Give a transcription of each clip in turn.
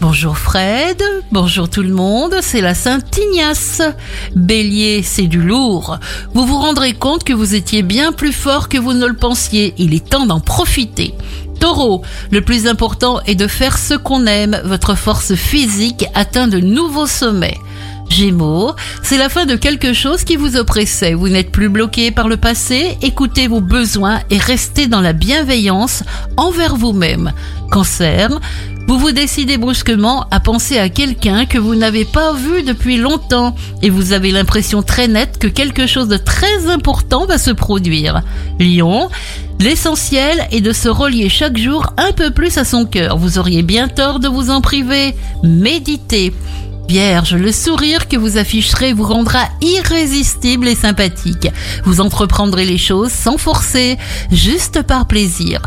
Bonjour Fred, bonjour tout le monde, c'est la Sainte Ignace. Bélier, c'est du lourd. Vous vous rendrez compte que vous étiez bien plus fort que vous ne le pensiez. Il est temps d'en profiter. Taureau, le plus important est de faire ce qu'on aime. Votre force physique atteint de nouveaux sommets. Gémeaux, c'est la fin de quelque chose qui vous oppressait. Vous n'êtes plus bloqué par le passé, écoutez vos besoins et restez dans la bienveillance envers vous-même. Cancer, vous vous décidez brusquement à penser à quelqu'un que vous n'avez pas vu depuis longtemps et vous avez l'impression très nette que quelque chose de très important va se produire. Lion, L'essentiel est de se relier chaque jour un peu plus à son cœur. Vous auriez bien tort de vous en priver. Méditez. Vierge, le sourire que vous afficherez vous rendra irrésistible et sympathique. Vous entreprendrez les choses sans forcer, juste par plaisir.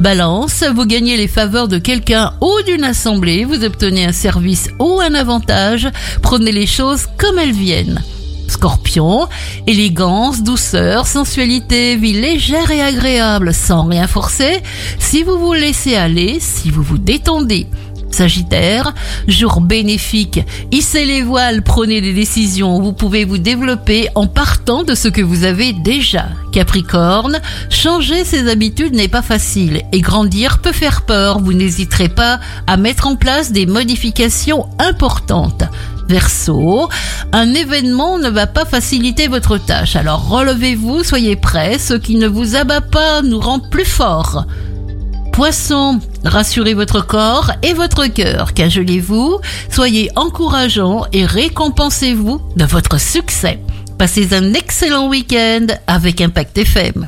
Balance, vous gagnez les faveurs de quelqu'un ou d'une assemblée, vous obtenez un service ou un avantage, prenez les choses comme elles viennent. Scorpion, élégance, douceur, sensualité, vie légère et agréable, sans rien forcer, si vous vous laissez aller, si vous vous détendez. Sagittaire, jour bénéfique, hissez les voiles, prenez des décisions, vous pouvez vous développer en partant de ce que vous avez déjà. Capricorne, changer ses habitudes n'est pas facile et grandir peut faire peur, vous n'hésiterez pas à mettre en place des modifications importantes. Verseau, un événement ne va pas faciliter votre tâche, alors relevez-vous, soyez prêts, ce qui ne vous abat pas nous rend plus forts. Poisson, rassurez votre corps et votre cœur, cajolez-vous, soyez encourageant et récompensez-vous de votre succès. Passez un excellent week-end avec Impact FM.